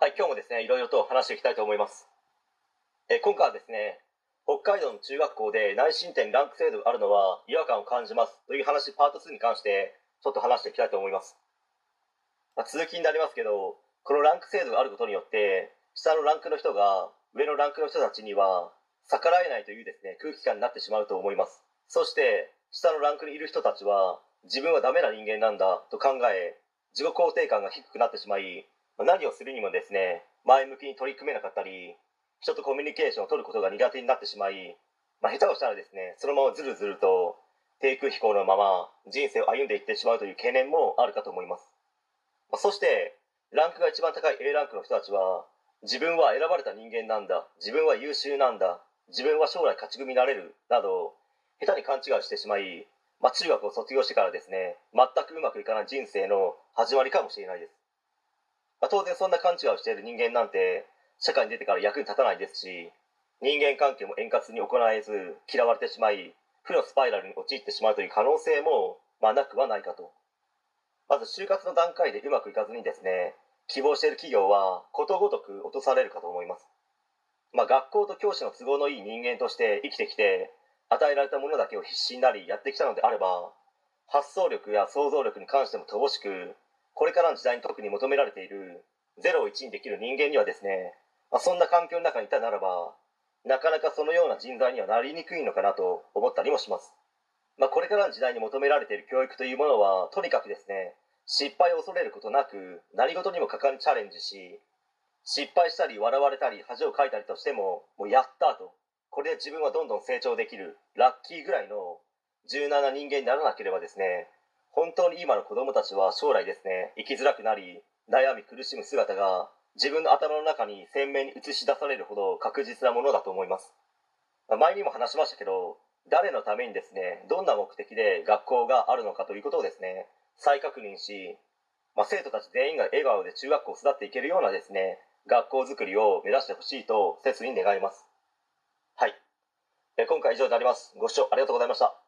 はい、今日もですね、いろいろと話していきたいと思います。え今回はですね、北海道の中学校で内申点ランク制度があるのは違和感を感じますという話、パート2に関してちょっと話していきたいと思います。まあ、続きになりますけど、このランク制度があることによって、下のランクの人が上のランクの人たちには逆らえないというですね、空気感になってしまうと思います。そして、下のランクにいる人たちは自分はダメな人間なんだと考え、自己肯定感が低くなってしまい、何をするにもですね前向きに取り組めなかったり人とコミュニケーションを取ることが苦手になってしまい、まあ、下手をしたらですねそのままずるずると低空飛行のまま人生を歩んでいってしまうという懸念もあるかと思います、まあそしてランクが一番高い A ランクの人たちは自分は選ばれた人間なんだ自分は優秀なんだ自分は将来勝ち組になれるなど下手に勘違いしてしまい、まあ、中学を卒業してからですね全くうまくいかない人生の始まりかもしれないです。まあ、当然そんな勘違いをしている人間なんて社会に出てから役に立たないですし人間関係も円滑に行えず嫌われてしまい負のスパイラルに陥ってしまうという可能性も、まあ、なくはないかと。まず就活の段階でうまくいかずにですね希望している企業はことごとく落とされるかと思います、まあ、学校と教師の都合のいい人間として生きてきて与えられたものだけを必死になりやってきたのであれば発想力や想像力に関しても乏しくこれからの時代に特に求められている0を1にできる人間にはですね、まあ、そんな環境の中にいたならばなかなかそのような人材にはなりにくいのかなと思ったりもします、まあ、これからの時代に求められている教育というものはとにかくですね失敗を恐れることなく何事にも果敢にチャレンジし失敗したり笑われたり恥をかいたりとしてももうやったと。これで自分はどんどん成長できるラッキーぐらいの柔軟な人間にならなければですね本当に今の子供たちは将来ですね生きづらくなり悩み苦しむ姿が自分の頭の中に鮮明に映し出されるほど確実なものだと思います。前にも話しましたけど誰のためにですねどんな目的で学校があるのかということをですね再確認し、まあ、生徒たち全員が笑顔で中学校を育っていけるようなですね学校づくりを目指してほしいと切に願います。はい。今回以上になります。ご視聴ありがとうございました。